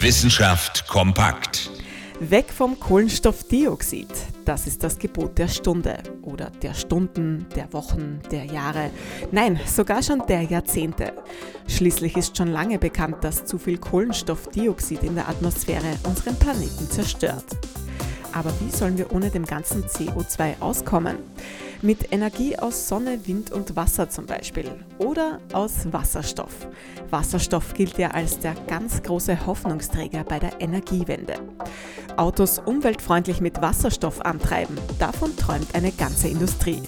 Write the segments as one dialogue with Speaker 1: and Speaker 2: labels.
Speaker 1: Wissenschaft kompakt.
Speaker 2: Weg vom Kohlenstoffdioxid. Das ist das Gebot der Stunde oder der Stunden, der Wochen, der Jahre. Nein, sogar schon der Jahrzehnte. Schließlich ist schon lange bekannt, dass zu viel Kohlenstoffdioxid in der Atmosphäre unseren Planeten zerstört. Aber wie sollen wir ohne dem ganzen CO2 auskommen? Mit Energie aus Sonne, Wind und Wasser zum Beispiel. Oder aus Wasserstoff. Wasserstoff gilt ja als der ganz große Hoffnungsträger bei der Energiewende. Autos umweltfreundlich mit Wasserstoff antreiben, davon träumt eine ganze Industrie.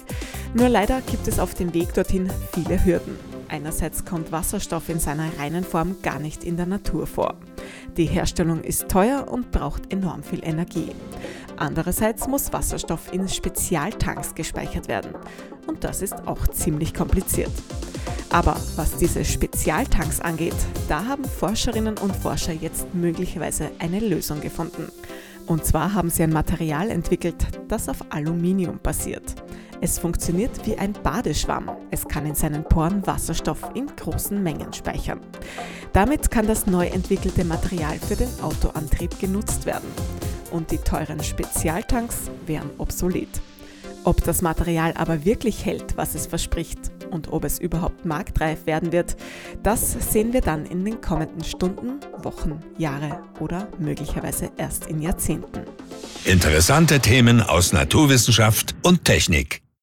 Speaker 2: Nur leider gibt es auf dem Weg dorthin viele Hürden. Einerseits kommt Wasserstoff in seiner reinen Form gar nicht in der Natur vor. Die Herstellung ist teuer und braucht enorm viel Energie. Andererseits muss Wasserstoff in Spezialtanks gespeichert werden. Und das ist auch ziemlich kompliziert. Aber was diese Spezialtanks angeht, da haben Forscherinnen und Forscher jetzt möglicherweise eine Lösung gefunden. Und zwar haben sie ein Material entwickelt, das auf Aluminium basiert. Es funktioniert wie ein Badeschwamm. Es kann in seinen Poren Wasserstoff in großen Mengen speichern. Damit kann das neu entwickelte Material für den Autoantrieb genutzt werden und die teuren Spezialtanks wären obsolet. Ob das Material aber wirklich hält, was es verspricht und ob es überhaupt marktreif werden wird, das sehen wir dann in den kommenden Stunden, Wochen, Jahre oder möglicherweise erst in Jahrzehnten.
Speaker 1: Interessante Themen aus Naturwissenschaft und Technik.